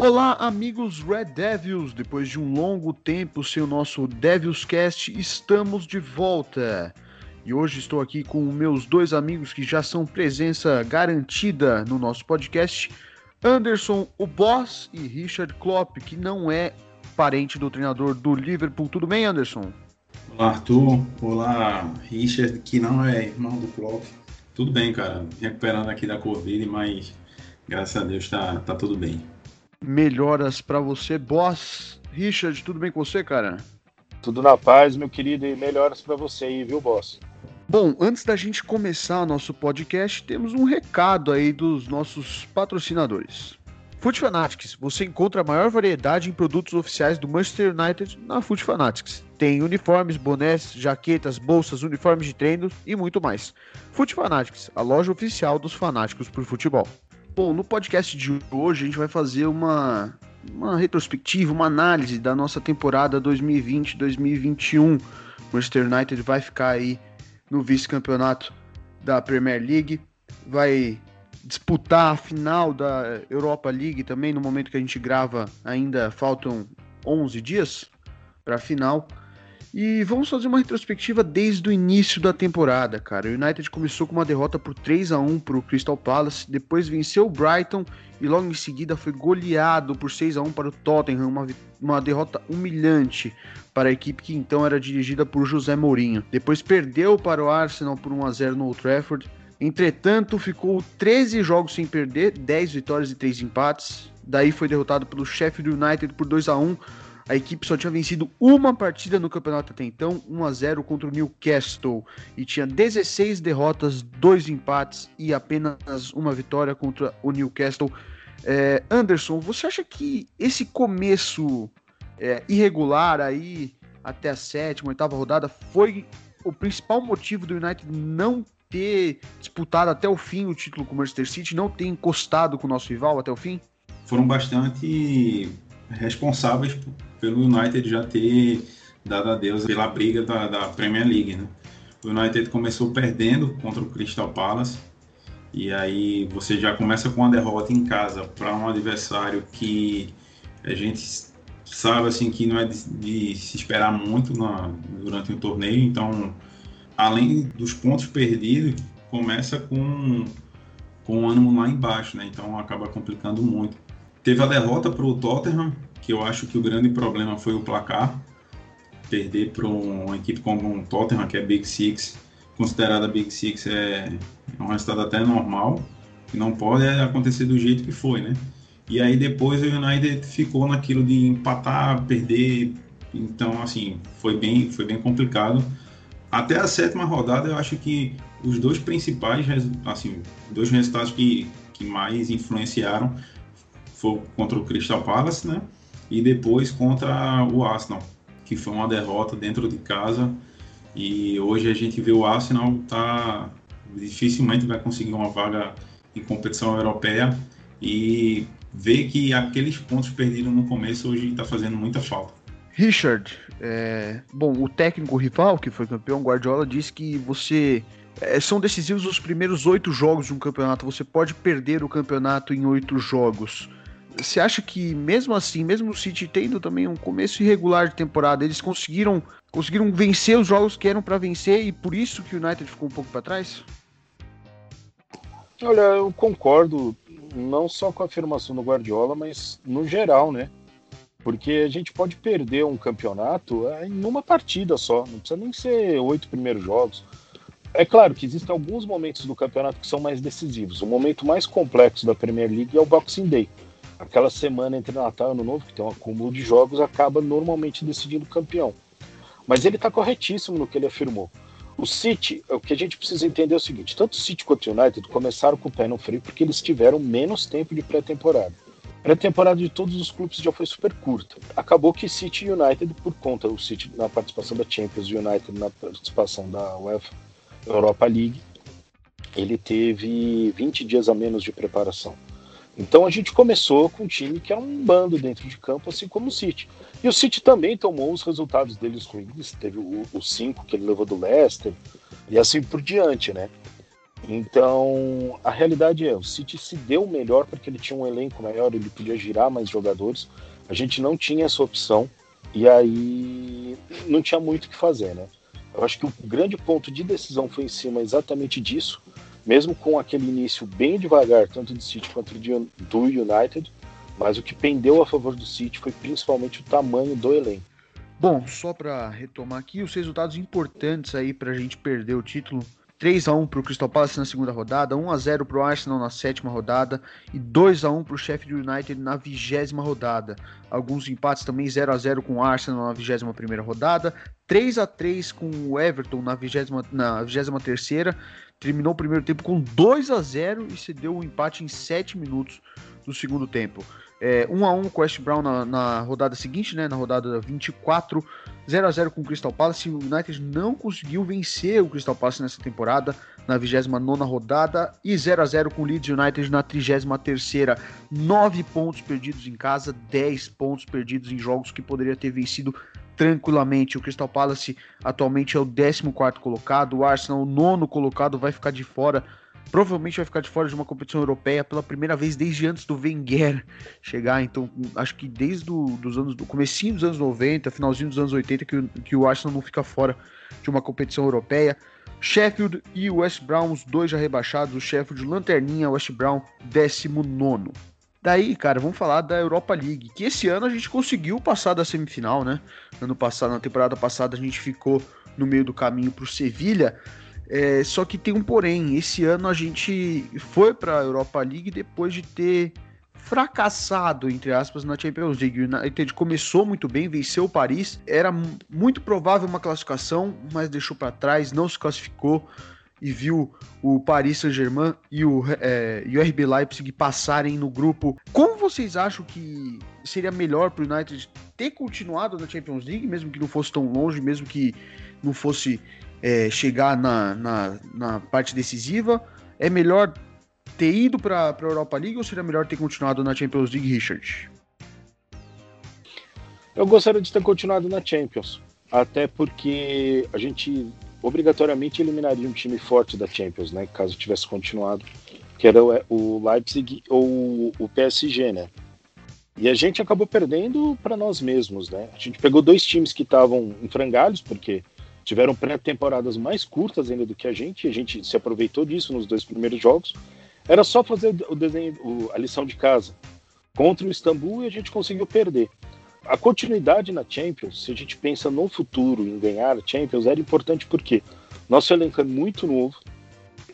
Olá, amigos Red Devils! Depois de um longo tempo sem o nosso Devils Cast, estamos de volta. E hoje estou aqui com meus dois amigos que já são presença garantida no nosso podcast, Anderson, o boss, e Richard Klopp, que não é parente do treinador do Liverpool. Tudo bem, Anderson? Olá, Arthur. Olá, Richard, que não é irmão do Klopp. Tudo bem, cara. Recuperando aqui da Covid, mas graças a Deus tá, tá tudo bem. Melhoras para você, boss. Richard, tudo bem com você, cara? Tudo na paz, meu querido, e melhoras para você aí, viu, boss? Bom, antes da gente começar nosso podcast, temos um recado aí dos nossos patrocinadores. Foot Fanatics, você encontra a maior variedade em produtos oficiais do Manchester United na Foot Fanatics. Tem uniformes, bonés, jaquetas, bolsas, uniformes de treino e muito mais. Foot Fanatics, a loja oficial dos fanáticos por futebol. Bom, no podcast de hoje a gente vai fazer uma, uma retrospectiva, uma análise da nossa temporada 2020-2021. Manchester United vai ficar aí no vice-campeonato da Premier League, vai disputar a final da Europa League também. No momento que a gente grava, ainda faltam 11 dias para a final. E vamos fazer uma retrospectiva desde o início da temporada, cara. O United começou com uma derrota por 3 a 1 para o Crystal Palace, depois venceu o Brighton e logo em seguida foi goleado por 6 a 1 para o Tottenham, uma, uma derrota humilhante para a equipe que então era dirigida por José Mourinho. Depois perdeu para o Arsenal por 1 a 0 no Old Trafford. Entretanto, ficou 13 jogos sem perder, 10 vitórias e 3 empates. Daí foi derrotado pelo Sheffield United por 2 a 1 a equipe só tinha vencido uma partida no campeonato até então, 1 a 0 contra o Newcastle, e tinha 16 derrotas, dois empates e apenas uma vitória contra o Newcastle. É, Anderson, você acha que esse começo é, irregular aí até a sétima, oitava rodada foi o principal motivo do United não ter disputado até o fim o título com o Manchester City, não ter encostado com o nosso rival até o fim? Foram bastante responsáveis pelo United já ter dado adeus pela briga da, da Premier League, né? O United começou perdendo contra o Crystal Palace e aí você já começa com uma derrota em casa para um adversário que a gente sabe assim que não é de, de se esperar muito na, durante o torneio, então além dos pontos perdidos começa com com o ânimo lá embaixo, né? Então acaba complicando muito. Teve a derrota para o Tottenham, que eu acho que o grande problema foi o placar. Perder para uma equipe como o Tottenham, que é Big Six, considerada Big Six, é, é um resultado até normal, que não pode acontecer do jeito que foi, né? E aí depois o United ficou naquilo de empatar, perder, então assim, foi bem, foi bem complicado. Até a sétima rodada eu acho que os dois principais, assim, dois resultados que, que mais influenciaram foi contra o Crystal Palace, né? E depois contra o Arsenal, que foi uma derrota dentro de casa. E hoje a gente vê o Arsenal tá dificilmente vai conseguir uma vaga em competição europeia e vê que aqueles pontos perdidos no começo hoje está fazendo muita falta. Richard, é, bom, o técnico rival que foi campeão, Guardiola, disse que você é, são decisivos os primeiros oito jogos de um campeonato. Você pode perder o campeonato em oito jogos. Você acha que mesmo assim, mesmo o City tendo também um começo irregular de temporada, eles conseguiram conseguiram vencer os jogos que eram para vencer e por isso que o United ficou um pouco para trás? Olha, eu concordo não só com a afirmação do Guardiola, mas no geral, né? Porque a gente pode perder um campeonato é, em uma partida só, não precisa nem ser oito primeiros jogos. É claro que existem alguns momentos do campeonato que são mais decisivos. O momento mais complexo da Premier League é o Boxing Day aquela semana entre Natal e Ano Novo, que tem um acúmulo de jogos, acaba normalmente decidindo o campeão. Mas ele está corretíssimo no que ele afirmou. O City, o que a gente precisa entender é o seguinte: tanto o City quanto o United começaram com o pé no freio porque eles tiveram menos tempo de pré-temporada. A pré-temporada de todos os clubes já foi super curta. Acabou que City e United, por conta do City na participação da Champions e United na participação da UEFA Europa League, ele teve 20 dias a menos de preparação. Então a gente começou com um time que era um bando dentro de campo, assim como o City. E o City também tomou os resultados deles ruins, teve o 5 que ele levou do Leicester, e assim por diante, né? Então, a realidade é, o City se deu melhor porque ele tinha um elenco maior, ele podia girar mais jogadores. A gente não tinha essa opção e aí não tinha muito o que fazer, né? Eu acho que o grande ponto de decisão foi em cima exatamente disso, mesmo com aquele início bem devagar, tanto do City quanto do United, mas o que pendeu a favor do City foi principalmente o tamanho do elenco. Bom, só para retomar aqui os resultados importantes aí para a gente perder o título 3 a 1 para o Crystal Palace na segunda rodada, 1 a 0 para o Arsenal na sétima rodada e 2 a 1 para o Sheffield United na vigésima rodada. Alguns empates também 0 a 0 com o Arsenal na vigésima primeira rodada, 3 a 3 com o Everton na vigésima na vigésima terceira. Terminou o primeiro tempo com 2 a 0 e se deu um empate em 7 minutos do segundo tempo. É, 1 a 1 com o West Brown na, na, rodada seguinte, né, na rodada 24, 0 a 0 com o Crystal Palace. O United não conseguiu vencer o Crystal Palace nessa temporada, na 29 rodada, e 0 a 0 com o Leeds United na 33. 9 pontos perdidos em casa, 10 pontos perdidos em jogos que poderia ter vencido tranquilamente. O Crystal Palace atualmente é o 14 colocado, o Arsenal, o nono colocado, vai ficar de fora provavelmente vai ficar de fora de uma competição europeia pela primeira vez desde antes do Wenger chegar. Então, acho que desde do, dos anos do comecinho dos anos 90, finalzinho dos anos 80, que, que o Arsenal não fica fora de uma competição europeia. Sheffield e West Brown, os dois já rebaixados. O Sheffield, lanterninha, West Brown, 19. Daí, cara, vamos falar da Europa League, que esse ano a gente conseguiu passar da semifinal, né? Ano passado, na temporada passada, a gente ficou no meio do caminho para o Sevilha, é, só que tem um porém. Esse ano a gente foi para a Europa League depois de ter fracassado, entre aspas, na Champions League. O United começou muito bem, venceu o Paris. Era muito provável uma classificação, mas deixou para trás, não se classificou e viu o Paris Saint-Germain e, o, é, e o RB Leipzig passarem no grupo. Como vocês acham que seria melhor para o United ter continuado na Champions League, mesmo que não fosse tão longe, mesmo que não fosse é, chegar na, na, na, parte decisiva? É melhor ter ido para a Europa League ou seria melhor ter continuado na Champions League, Richard? Eu gostaria de ter continuado na Champions, até porque a gente obrigatoriamente eliminaria um time forte da Champions, né? Caso tivesse continuado, que era o Leipzig ou o PSG, né? E a gente acabou perdendo para nós mesmos, né? A gente pegou dois times que estavam em frangalhos, porque tiveram pré-temporadas mais curtas ainda do que a gente, e a gente se aproveitou disso nos dois primeiros jogos. Era só fazer o desenho, a lição de casa contra o Istambul e a gente conseguiu perder. A continuidade na Champions, se a gente pensa no futuro em ganhar a Champions, era importante porque nosso elenco é muito novo,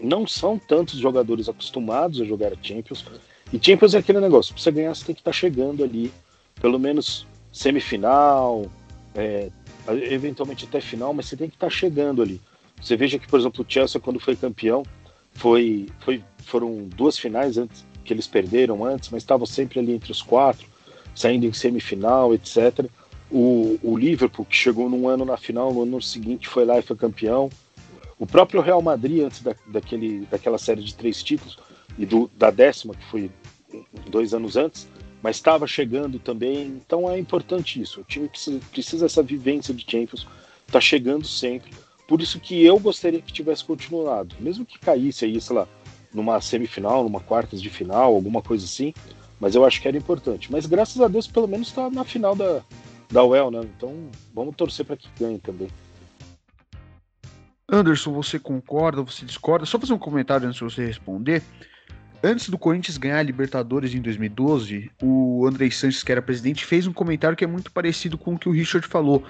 não são tantos jogadores acostumados a jogar a Champions, e Champions é aquele negócio, para você ganhar você tem que estar tá chegando ali, pelo menos semifinal, é, eventualmente até final, mas você tem que estar tá chegando ali. Você veja que, por exemplo, o Chelsea, quando foi campeão, foi, foi, foram duas finais antes que eles perderam antes, mas estavam sempre ali entre os quatro, saindo em semifinal, etc. O, o Liverpool, que chegou num ano na final, no ano seguinte foi lá e foi campeão. O próprio Real Madrid, antes da, daquele, daquela série de três títulos, e do, da décima, que foi dois anos antes, mas estava chegando também. Então é importante isso. O time precisa, precisa dessa vivência de Champions, está chegando sempre. Por isso que eu gostaria que tivesse continuado, mesmo que caísse aí, sei lá, numa semifinal, numa quartas de final, alguma coisa assim. Mas eu acho que era importante. Mas graças a Deus, pelo menos está na final da, da UEL, né? Então vamos torcer para que ganhe também. Anderson, você concorda, você discorda? Só fazer um comentário antes de você responder. Antes do Corinthians ganhar a Libertadores em 2012, o Andrei Sanches, que era presidente, fez um comentário que é muito parecido com o que o Richard falou.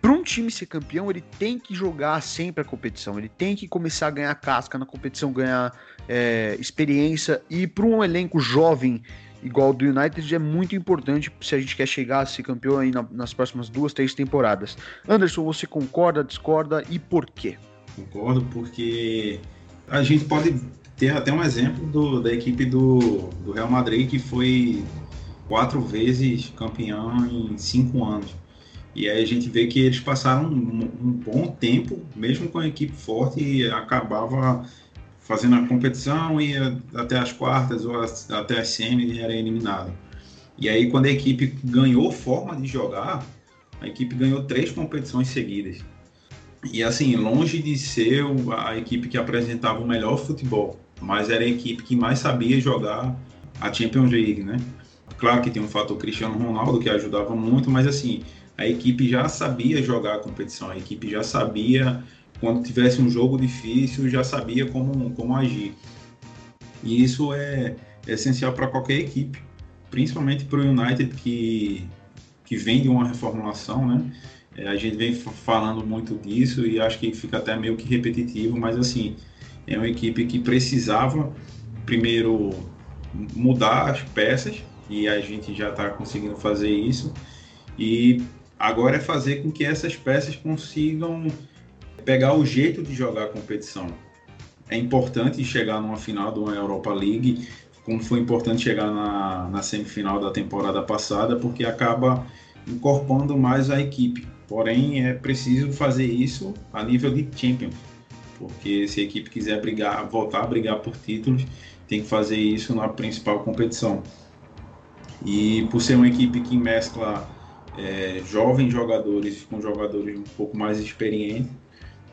Para um time ser campeão, ele tem que jogar sempre a competição, ele tem que começar a ganhar casca na competição, ganhar é, experiência. E para um elenco jovem igual do United é muito importante se a gente quer chegar a ser campeão aí na, nas próximas duas, três temporadas. Anderson, você concorda, discorda e por quê? Concordo, porque a gente pode ter até um exemplo do, da equipe do, do Real Madrid que foi quatro vezes campeão em cinco anos. E aí a gente vê que eles passaram um, um bom tempo, mesmo com a equipe forte, e acabava fazendo a competição, ia até as quartas ou as, até as semis e era eliminado. E aí quando a equipe ganhou forma de jogar, a equipe ganhou três competições seguidas. E assim, longe de ser a equipe que apresentava o melhor futebol, mas era a equipe que mais sabia jogar a Champions League, né? Claro que tem um fator Cristiano Ronaldo que ajudava muito, mas assim, a equipe já sabia jogar a competição, a equipe já sabia, quando tivesse um jogo difícil, já sabia como, como agir. E isso é, é essencial para qualquer equipe, principalmente para o United que, que vem de uma reformulação, né? É, a gente vem falando muito disso e acho que fica até meio que repetitivo, mas assim, é uma equipe que precisava primeiro mudar as peças e a gente já está conseguindo fazer isso. E agora é fazer com que essas peças consigam pegar o jeito de jogar a competição. É importante chegar numa final de uma Europa League, como foi importante chegar na, na semifinal da temporada passada, porque acaba incorporando mais a equipe. Porém, é preciso fazer isso a nível de Champions, porque se a equipe quiser brigar, voltar a brigar por títulos, tem que fazer isso na principal competição. E por ser uma equipe que mescla é, jovens jogadores com jogadores um pouco mais experientes,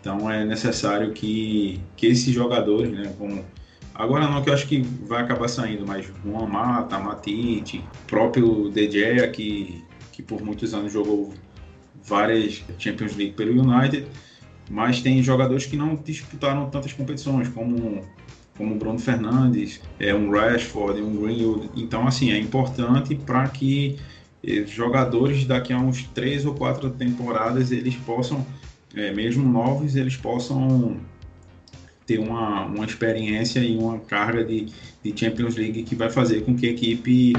então é necessário que, que esses jogadores, né, como agora não que eu acho que vai acabar saindo, mas Juan Mata, Matite, próprio DJ que que por muitos anos jogou várias Champions League pelo United, mas tem jogadores que não disputaram tantas competições, como como Bruno Fernandes, é um Rashford, um Greenwood. Então, assim, é importante para que jogadores daqui a uns três ou quatro temporadas eles possam, é, mesmo novos, eles possam ter uma, uma experiência e uma carga de, de Champions League que vai fazer com que a equipe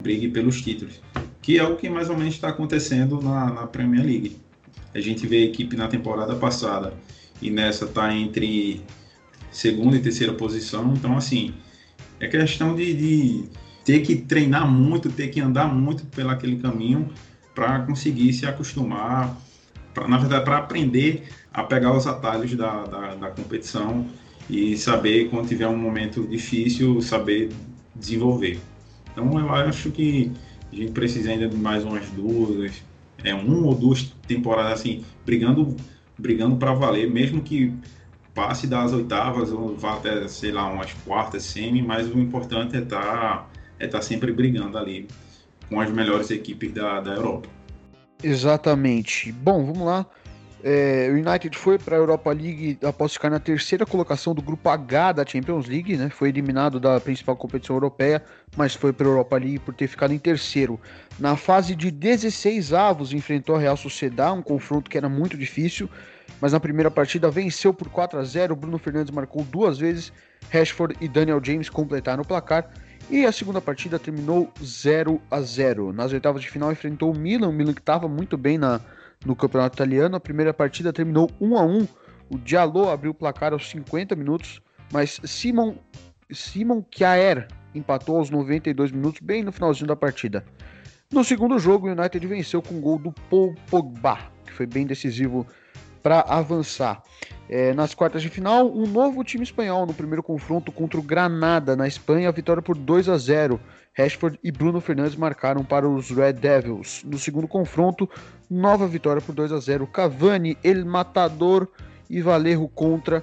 brigue pelos títulos que é o que mais ou menos está acontecendo na, na, Premier League. A gente vê a equipe na temporada passada e nessa está entre segunda e terceira posição, então assim, é questão de, de ter que treinar muito, ter que andar muito pelo aquele caminho para conseguir se acostumar, pra, na verdade, para aprender a pegar os atalhos da, da, da competição e saber quando tiver um momento difícil, saber desenvolver. Então eu acho que a gente precisa ainda de mais umas duas, é, um ou duas temporadas assim, brigando, brigando para valer, mesmo que passe das oitavas ou vá até, sei lá, umas quartas, semi, mas o importante é estar tá, é tá sempre brigando ali com as melhores equipes da, da Europa. Exatamente. Bom, vamos lá. É, o United foi para a Europa League após ficar na terceira colocação do grupo H da Champions League, né? Foi eliminado da principal competição europeia, mas foi para a Europa League por ter ficado em terceiro. Na fase de 16 avos, enfrentou a Real Sociedad, um confronto que era muito difícil, mas na primeira partida venceu por 4 a 0. Bruno Fernandes marcou duas vezes, Rashford e Daniel James completaram o placar. E a segunda partida terminou 0 a 0. Nas oitavas de final enfrentou o Milan, o Milan que estava muito bem na no Campeonato Italiano. A primeira partida terminou 1 a 1. O Diallo abriu o placar aos 50 minutos, mas Simon Simon Kjaer empatou aos 92 minutos, bem no finalzinho da partida. No segundo jogo, o United venceu com o gol do Paul Pogba, que foi bem decisivo para avançar. É, nas quartas de final, um novo time espanhol no primeiro confronto contra o Granada na Espanha, a vitória por 2 a 0. Rashford e Bruno Fernandes marcaram para os Red Devils. No segundo confronto, nova vitória por 2 a 0. Cavani, El Matador e Valerro contra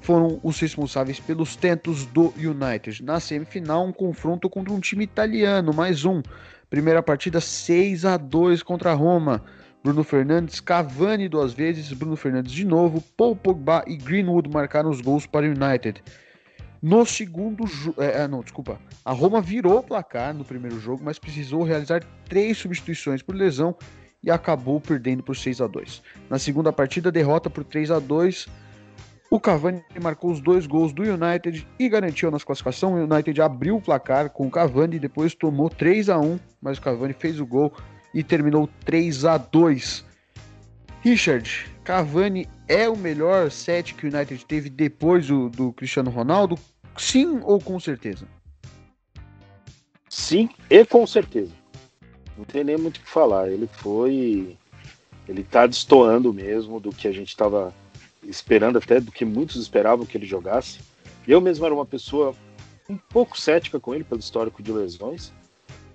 foram os responsáveis pelos tentos do United. Na semifinal, um confronto contra um time italiano, mais um. Primeira partida 6 a 2 contra a Roma. Bruno Fernandes, Cavani duas vezes, Bruno Fernandes de novo, Paul Pogba e Greenwood marcaram os gols para o United. No segundo jogo. É, é, não, desculpa. A Roma virou o placar no primeiro jogo, mas precisou realizar três substituições por lesão e acabou perdendo por 6 a 2 Na segunda partida, derrota por 3 a 2 O Cavani marcou os dois gols do United e garantiu a nossa classificação. O United abriu o placar com o Cavani e depois tomou 3 a 1 mas o Cavani fez o gol e terminou 3 a 2 Richard, Cavani é o melhor set que o United teve depois do, do Cristiano Ronaldo? Sim ou com certeza? Sim e com certeza. Não tem nem muito o que falar. Ele foi. Ele tá destoando mesmo do que a gente estava esperando, até do que muitos esperavam que ele jogasse. Eu mesmo era uma pessoa um pouco cética com ele pelo histórico de lesões,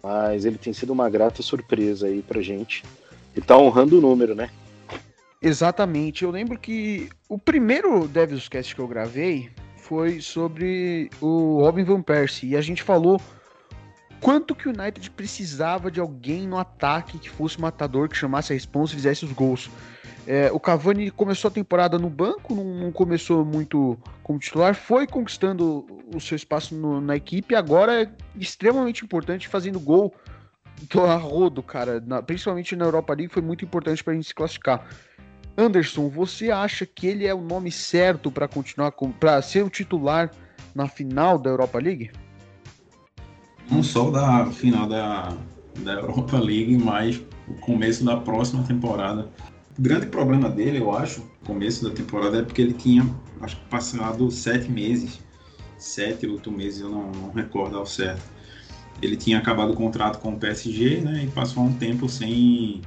mas ele tem sido uma grata surpresa aí pra gente. E tá honrando o número, né? Exatamente. Eu lembro que o primeiro Devils Cast que eu gravei foi sobre o Robin Van Persie e a gente falou quanto que o United precisava de alguém no ataque que fosse matador, que chamasse a responsa e fizesse os gols. É, o Cavani começou a temporada no banco, não, não, começou muito como titular, foi conquistando o seu espaço no, na equipe, agora é extremamente importante, fazendo gol do arrodo, cara, na, principalmente na Europa League, foi muito importante para a gente se classificar. Anderson, você acha que ele é o nome certo para continuar para ser o titular na final da Europa League? Não só da final da, da Europa League, mas o começo da próxima temporada. O grande problema dele, eu acho, começo da temporada, é porque ele tinha, acho que passado sete meses, sete, oito meses, eu não, não recordo ao certo. Ele tinha acabado o contrato com o PSG, né, e passou um tempo sem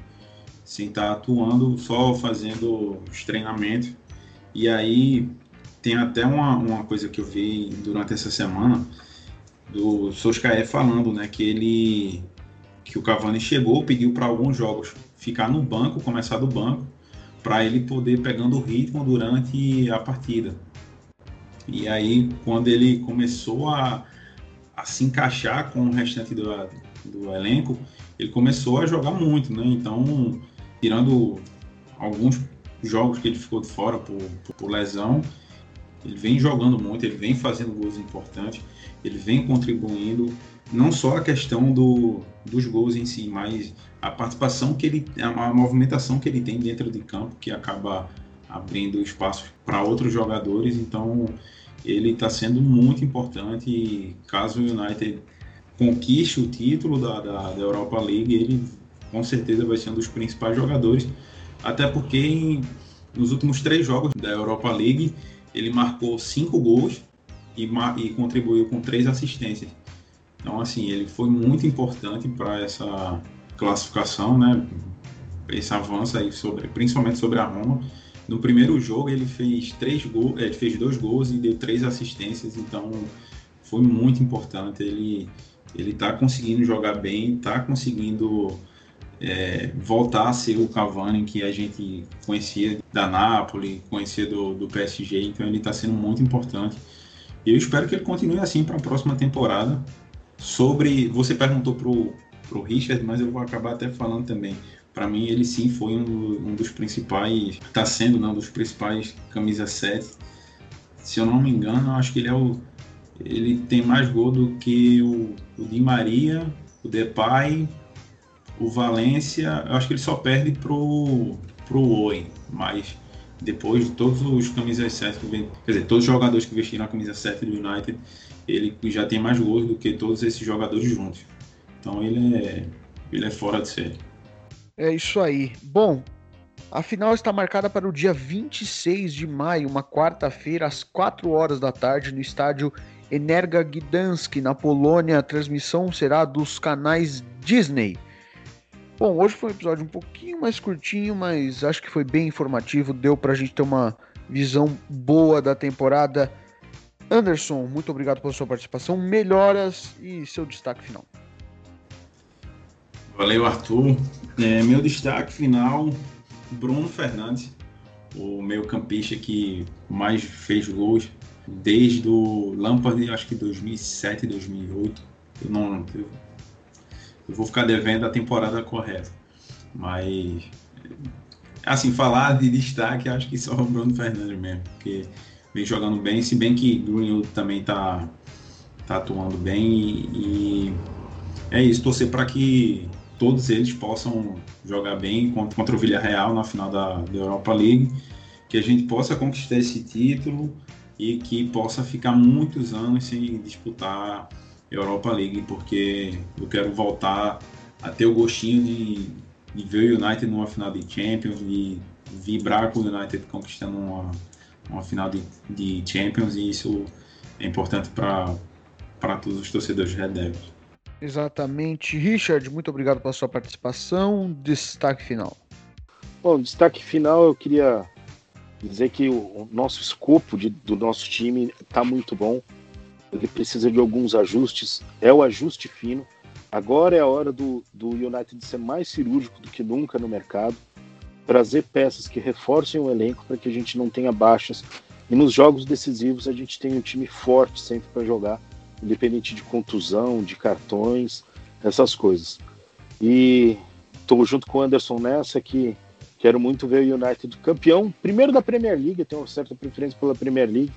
sem estar tá atuando, só fazendo os treinamentos. E aí tem até uma, uma coisa que eu vi durante essa semana do Soscaé falando, né, que ele que o Cavani chegou, pediu para alguns jogos ficar no banco, começar do banco, para ele poder pegando o ritmo durante a partida. E aí quando ele começou a, a se encaixar com o restante do, do elenco, ele começou a jogar muito, né? Então tirando alguns jogos que ele ficou de fora por, por, lesão, ele vem jogando muito, ele vem fazendo gols importantes, ele vem contribuindo, não só a questão do, dos gols em si, mas a participação que ele, a movimentação que ele tem dentro de campo, que acaba abrindo espaço para outros jogadores, então ele está sendo muito importante e caso o United conquiste o título da, da, da Europa League, ele com certeza vai ser um dos principais jogadores, até porque em, nos últimos três jogos da Europa League ele marcou cinco gols e, e contribuiu com três assistências. Então, assim, ele foi muito importante para essa classificação, né? Esse avanço aí sobre, principalmente sobre a Roma. No primeiro jogo ele fez três gols, ele fez dois gols e deu três assistências, então foi muito importante. Ele ele está conseguindo jogar bem, está conseguindo é, voltar a ser o Cavani que a gente conhecia da Napoli, conhecia do, do PSG, então ele está sendo muito importante. E eu espero que ele continue assim para a próxima temporada. Sobre. Você perguntou pro, pro Richard, mas eu vou acabar até falando também. Para mim, ele sim foi um, um dos principais. Está sendo né, um dos principais camisa 7. Se eu não me engano, acho que ele é o. Ele tem mais gol do que o, o Di Maria, o Depay o Valência, eu acho que ele só perde pro, pro Owen, mas depois de todos os camisas 7 que vem, quer dizer, todos os jogadores que vestiram a camisa 7 do United, ele já tem mais gols do que todos esses jogadores juntos. Então ele é, ele é fora de série. É isso aí. Bom, a final está marcada para o dia 26 de maio, uma quarta-feira, às 4 horas da tarde, no estádio Energa Gdansk, na Polônia. A transmissão será dos canais Disney. Bom, hoje foi um episódio um pouquinho mais curtinho, mas acho que foi bem informativo, deu pra gente ter uma visão boa da temporada. Anderson, muito obrigado pela sua participação, melhoras e seu destaque final. Valeu, Arthur. É, meu destaque final, Bruno Fernandes, o meio campista que mais fez gols desde o Lampard, acho que 2007, 2008. Eu não, eu eu vou ficar devendo a temporada correta. Mas, assim, falar de destaque, acho que só o Bruno Fernandes mesmo, porque vem jogando bem, se bem que Greenwood também tá, tá atuando bem e, e é isso, torcer para que todos eles possam jogar bem contra, contra o Villarreal na final da, da Europa League, que a gente possa conquistar esse título e que possa ficar muitos anos sem disputar Europa League, porque eu quero voltar a ter o gostinho de, de ver o United numa final de Champions, de vibrar com o United conquistando uma, uma final de, de Champions, e isso é importante para todos os torcedores Red Devils. Exatamente. Richard, muito obrigado pela sua participação. Destaque final. Bom, destaque final eu queria dizer que o nosso escopo de, do nosso time está muito bom ele precisa de alguns ajustes, é o ajuste fino. Agora é a hora do, do United ser mais cirúrgico do que nunca no mercado. trazer peças que reforcem o elenco para que a gente não tenha baixas. E nos jogos decisivos a gente tem um time forte sempre para jogar, independente de contusão, de cartões, essas coisas. E estou junto com o Anderson nessa que quero muito ver o United campeão, primeiro da Premier League, eu tenho uma certa preferência pela Premier League,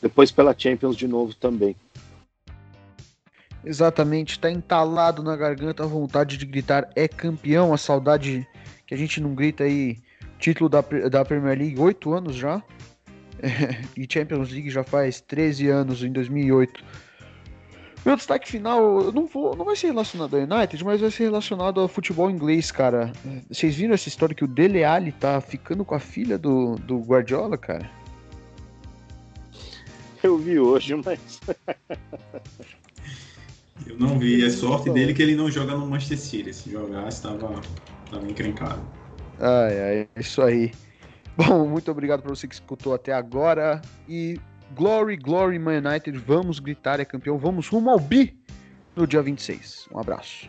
depois pela Champions de novo também. Exatamente, está entalado na garganta a vontade de gritar é campeão, a saudade que a gente não grita aí, título da, da Premier League, oito anos já, e Champions League já faz 13 anos, em 2008. Meu destaque final não, vou, não vai ser relacionado ao United, mas vai ser relacionado ao futebol inglês, cara. Vocês viram essa história que o Dele Alli tá ficando com a filha do, do Guardiola, cara? Eu vi hoje, mas. Eu não vi. É sorte dele que ele não joga no Manchester City. Se jogasse, estava tava encrencado. Ai, ai, é isso aí. Bom, muito obrigado para você que escutou até agora. E Glory, Glory, Man United. Vamos gritar, é campeão. Vamos rumo ao bi no dia 26. Um abraço.